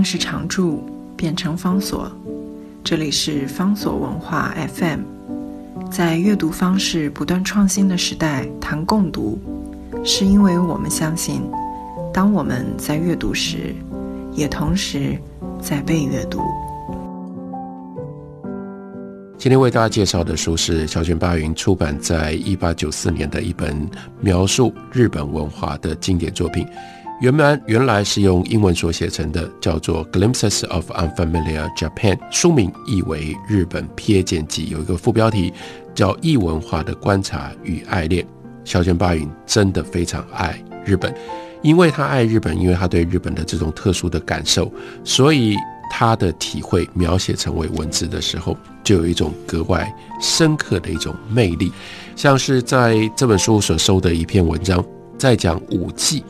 定是常驻，变成方所。这里是方所文化 FM。在阅读方式不断创新的时代，谈共读，是因为我们相信，当我们在阅读时，也同时在被阅读。今天为大家介绍的书是小泉八云出版在一八九四年的一本描述日本文化的经典作品。原本原来是用英文所写成的，叫做《Glimpses of Unfamiliar Japan》，书名译为《日本瞥见记》，有一个副标题叫《异文化的观察与爱恋》。小泉八云真的非常爱日本，因为他爱日本，因为他对日本的这种特殊的感受，所以他的体会描写成为文字的时候，就有一种格外深刻的一种魅力。像是在这本书所收的一篇文章，在讲五季。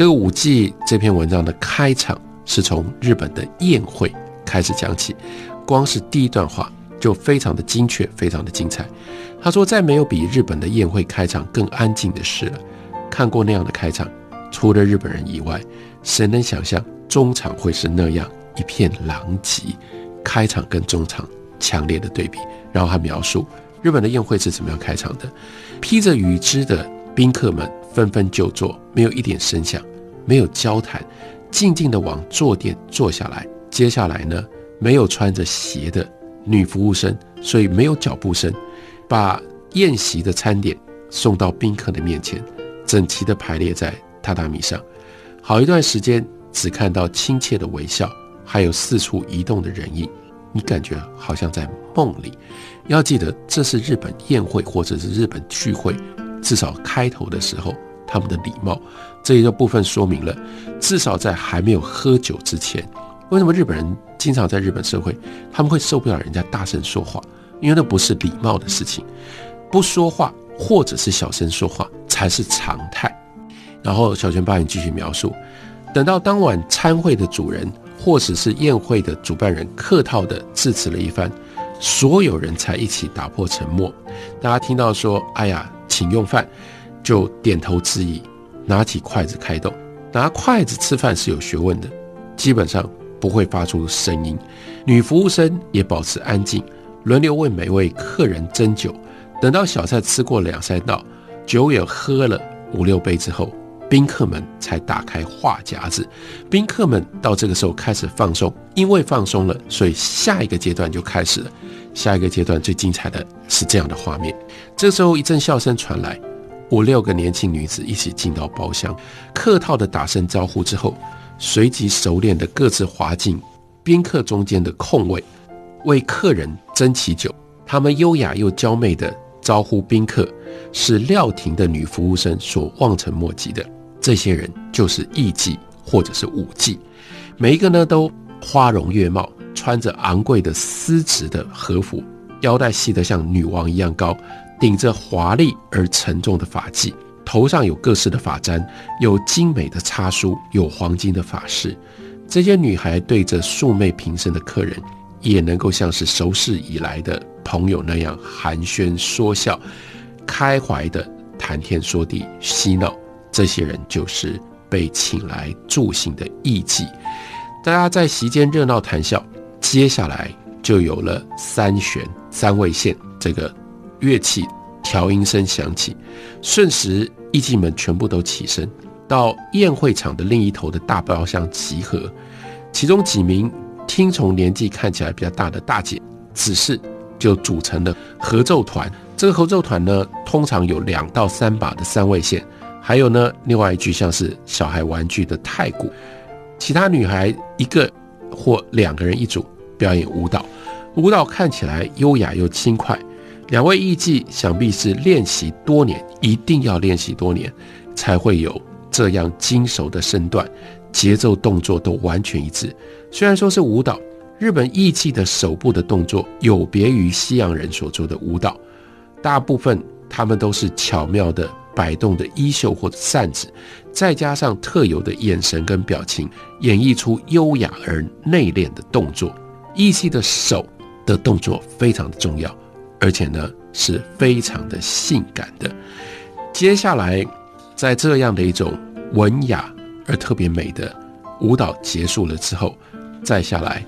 这个五季这篇文章的开场是从日本的宴会开始讲起，光是第一段话就非常的精确，非常的精彩。他说：“再没有比日本的宴会开场更安静的事了。看过那样的开场，除了日本人以外，谁能想象中场会是那样一片狼藉？开场跟中场强烈的对比。然后他描述日本的宴会是怎么样开场的：披着雨织的宾客们。”纷纷就坐，没有一点声响，没有交谈，静静地往坐垫坐下来。接下来呢，没有穿着鞋的女服务生，所以没有脚步声，把宴席的餐点送到宾客的面前，整齐地排列在榻榻米上。好一段时间，只看到亲切的微笑，还有四处移动的人影，你感觉好像在梦里。要记得，这是日本宴会或者是日本聚会。至少开头的时候，他们的礼貌这一个部分说明了，至少在还没有喝酒之前，为什么日本人经常在日本社会他们会受不了人家大声说话？因为那不是礼貌的事情，不说话或者是小声说话才是常态。然后小泉八云继续描述，等到当晚餐会的主人或者是宴会的主办人客套的致辞了一番，所有人才一起打破沉默。大家听到说：“哎呀。”请用饭，就点头致意，拿起筷子开动。拿筷子吃饭是有学问的，基本上不会发出声音。女服务生也保持安静，轮流为每位客人斟酒。等到小菜吃过两三道，酒也喝了五六杯之后，宾客们才打开话匣子。宾客们到这个时候开始放松，因为放松了，所以下一个阶段就开始了。下一个阶段最精彩的是这样的画面，这时候一阵笑声传来，五六个年轻女子一起进到包厢，客套的打声招呼之后，随即熟练的各自滑进宾客中间的空位，为客人斟起酒。他们优雅又娇媚的招呼宾客，是料亭的女服务生所望尘莫及的。这些人就是艺妓或者是舞妓，每一个呢都花容月貌。穿着昂贵的丝质的和服，腰带系得像女王一样高，顶着华丽而沉重的发髻，头上有各式的发簪，有精美的插梳，有黄金的发饰。这些女孩对着素昧平生的客人，也能够像是熟识以来的朋友那样寒暄说笑，开怀的谈天说地嬉闹。这些人就是被请来助兴的艺妓，大家在席间热闹谈笑。接下来就有了三弦、三味线这个乐器，调音声响起，瞬时艺妓们全部都起身，到宴会场的另一头的大包厢集合。其中几名听从年纪看起来比较大的大姐，只是就组成了合奏团。这个合奏团呢，通常有两到三把的三味线，还有呢，另外一具像是小孩玩具的太鼓。其他女孩一个。或两个人一组表演舞蹈，舞蹈看起来优雅又轻快。两位艺伎想必是练习多年，一定要练习多年，才会有这样精熟的身段，节奏动作都完全一致。虽然说是舞蹈，日本艺伎的手部的动作有别于西洋人所做的舞蹈，大部分他们都是巧妙的。摆动的衣袖或者扇子，再加上特有的眼神跟表情，演绎出优雅而内敛的动作。艺伎的手的动作非常的重要，而且呢是非常的性感的。接下来，在这样的一种文雅而特别美的舞蹈结束了之后，再下来，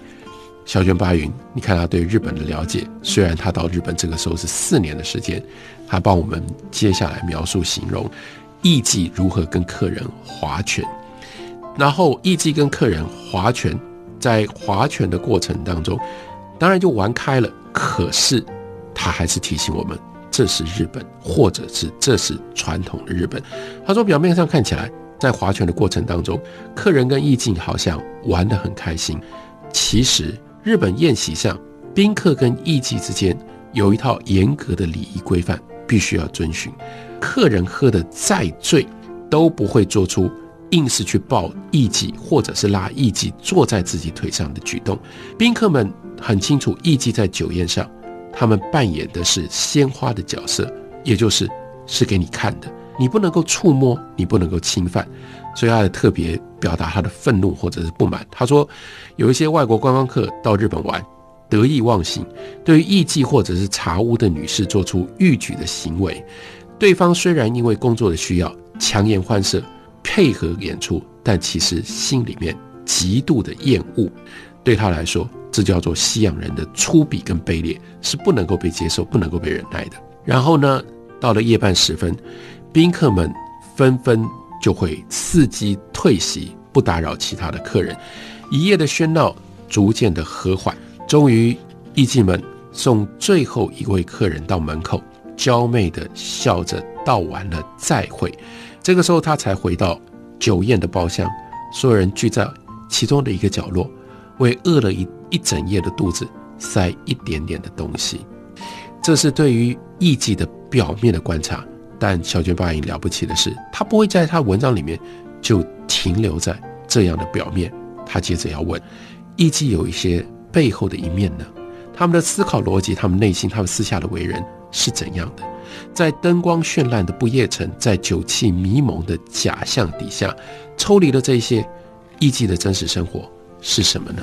小泉八云，你看他对日本的了解，虽然他到日本这个时候是四年的时间，他帮我们接下来描述形容艺妓如何跟客人划拳，然后艺妓跟客人划拳，在划拳的过程当中，当然就玩开了，可是他还是提醒我们，这是日本，或者是这是传统的日本。他说，表面上看起来。在划拳的过程当中，客人跟意境好像玩得很开心。其实，日本宴席上，宾客跟艺妓之间有一套严格的礼仪规范，必须要遵循。客人喝得再醉，都不会做出硬是去抱艺妓，或者是拉艺妓坐在自己腿上的举动。宾客们很清楚，艺妓在酒宴上，他们扮演的是鲜花的角色，也就是是给你看的。你不能够触摸，你不能够侵犯，所以他特别表达他的愤怒或者是不满。他说，有一些外国观光客到日本玩，得意忘形，对于艺妓或者是茶屋的女士做出逾矩的行为。对方虽然因为工作的需要强颜欢色，配合演出，但其实心里面极度的厌恶。对他来说，这叫做西洋人的粗鄙跟卑劣，是不能够被接受、不能够被忍耐的。然后呢，到了夜半时分。宾客们纷纷就会伺机退席，不打扰其他的客人。一夜的喧闹逐渐的和缓，终于艺妓们送最后一位客人到门口，娇媚的笑着道完了再会。这个时候，他才回到酒宴的包厢，所有人聚在其中的一个角落，为饿了一一整夜的肚子塞一点点的东西。这是对于艺妓的表面的观察。但小泉八影了不起的是，他不会在他文章里面就停留在这样的表面。他接着要问：艺妓有一些背后的一面呢？他们的思考逻辑，他们内心，他们私下的为人是怎样的？在灯光绚烂的不夜城，在酒气迷蒙的假象底下，抽离了这些艺妓的真实生活是什么呢？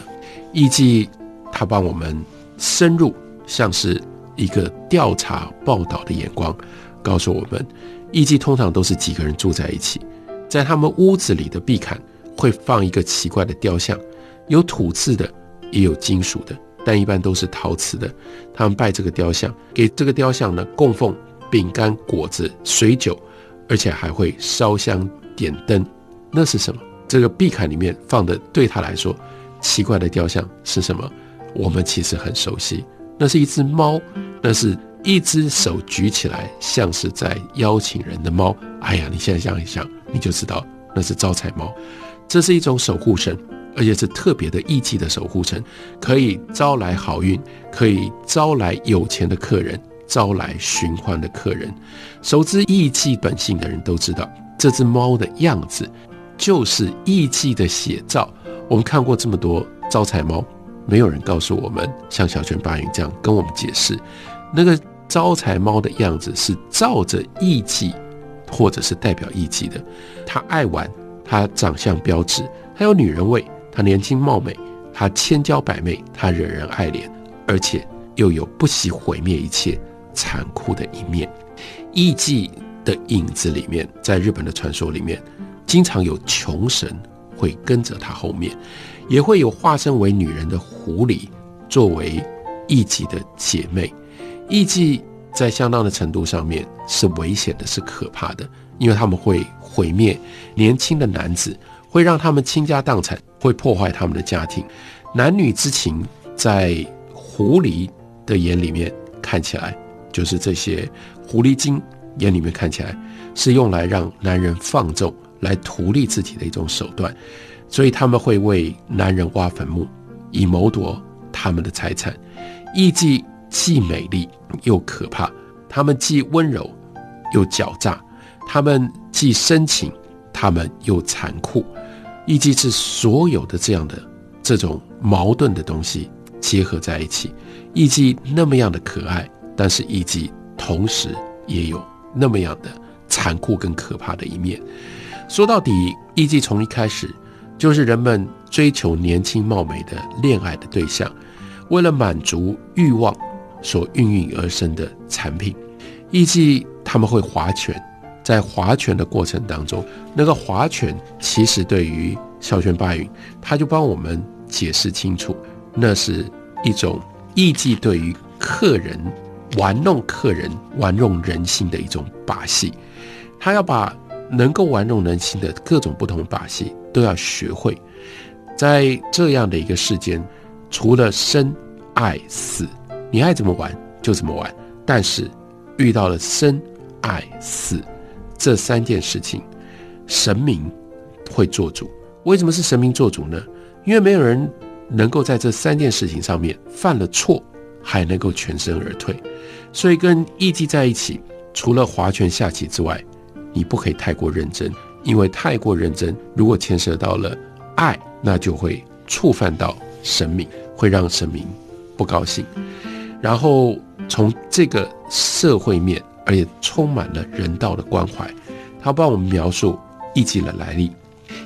艺伎他帮我们深入，像是一个调查报道的眼光。告诉我们，艺伎通常都是几个人住在一起，在他们屋子里的壁龛会放一个奇怪的雕像，有土制的，也有金属的，但一般都是陶瓷的。他们拜这个雕像，给这个雕像呢供奉饼干、果子、水酒，而且还会烧香点灯。那是什么？这个壁龛里面放的，对他来说奇怪的雕像是什么？我们其实很熟悉，那是一只猫，那是。一只手举起来，像是在邀请人的猫。哎呀，你现在想一想，你就知道那是招财猫。这是一种守护神，而且是特别的义气的守护神，可以招来好运，可以招来有钱的客人，招来寻欢的客人。熟知义气本性的人都知道，这只猫的样子就是义气的写照。我们看过这么多招财猫，没有人告诉我们像小泉八云这样跟我们解释。那个招财猫的样子是照着艺妓，或者是代表艺妓的。他爱玩，他长相标致，他有女人味，他年轻貌美，他千娇百媚，他惹人爱怜，而且又有不惜毁灭一切残酷的一面。艺妓的影子里面，在日本的传说里面，经常有穷神会跟着他后面，也会有化身为女人的狐狸作为艺妓的姐妹。艺妓在相当的程度上面是危险的，是可怕的，因为他们会毁灭年轻的男子，会让他们倾家荡产，会破坏他们的家庭。男女之情，在狐狸的眼里面看起来，就是这些狐狸精眼里面看起来，是用来让男人放纵、来图利自己的一种手段，所以他们会为男人挖坟墓，以谋夺他们的财产。艺妓。既美丽又可怕，他们既温柔又狡诈，他们既深情，他们又残酷。艺妓是所有的这样的这种矛盾的东西结合在一起。艺妓那么样的可爱，但是艺妓同时也有那么样的残酷跟可怕的一面。说到底，艺妓从一开始就是人们追求年轻貌美的恋爱的对象，为了满足欲望。所孕育而生的产品，艺妓他们会划拳，在划拳的过程当中，那个划拳其实对于小泉八云，他就帮我们解释清楚，那是一种艺伎对于客人玩弄客人、玩弄人心的一种把戏。他要把能够玩弄人心的各种不同把戏都要学会。在这样的一个世间，除了生、爱、死，你爱怎么玩就怎么玩。但是遇到了生、爱、死这三件事情，神明会做主。为什么是神明做主呢？因为没有人能够在这三件事情上面犯了错还能够全身而退。所以跟艺伎在一起，除了划拳下棋之外，你不可以太过认真，因为太过认真，如果牵涉到了爱。那就会触犯到神明，会让神明不高兴。然后从这个社会面，而且充满了人道的关怀，他帮我们描述艺妓的来历。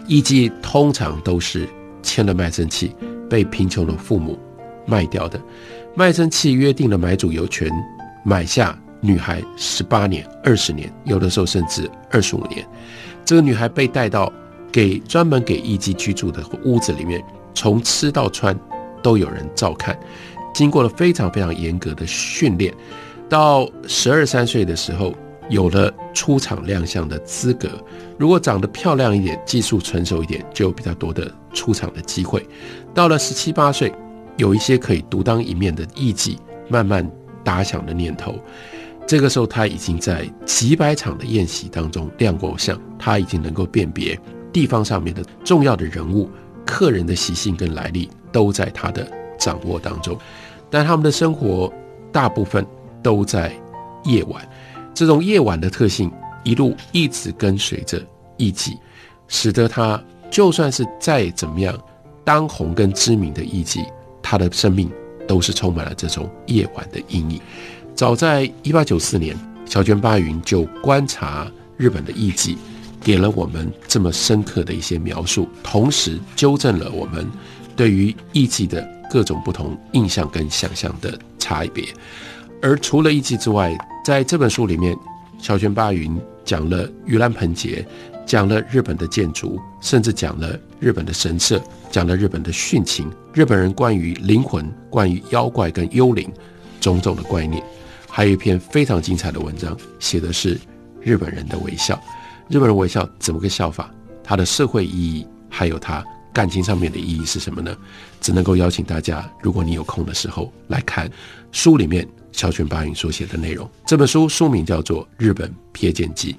艺妓通常都是签了卖身契，被贫穷的父母卖掉的。卖身契约定了买主有权买下女孩十八年、二十年，有的时候甚至二十五年。这个女孩被带到。给专门给艺妓居住的屋子里面，从吃到穿都有人照看。经过了非常非常严格的训练，到十二三岁的时候，有了出场亮相的资格。如果长得漂亮一点，技术成熟一点，就有比较多的出场的机会。到了十七八岁，有一些可以独当一面的艺妓慢慢打响了念头。这个时候，他已经在几百场的宴席当中亮过相，他已经能够辨别。地方上面的重要的人物、客人的习性跟来历都在他的掌握当中，但他们的生活大部分都在夜晚。这种夜晚的特性一路一直跟随着艺伎，使得他就算是再怎么样当红跟知名的艺伎，他的生命都是充满了这种夜晚的阴影。早在一八九四年，小泉八云就观察日本的艺妓。给了我们这么深刻的一些描述，同时纠正了我们对于艺妓的各种不同印象跟想象的差别。而除了艺伎之外，在这本书里面，小泉八云讲了盂兰盆节，讲了日本的建筑，甚至讲了日本的神社，讲了日本的殉情，日本人关于灵魂、关于妖怪跟幽灵种种的观念。还有一篇非常精彩的文章，写的是日本人的微笑。日本人微笑怎么个笑法？它的社会意义还有它感情上面的意义是什么呢？只能够邀请大家，如果你有空的时候来看书里面小泉八云所写的内容。这本书书名叫做《日本瞥见记》，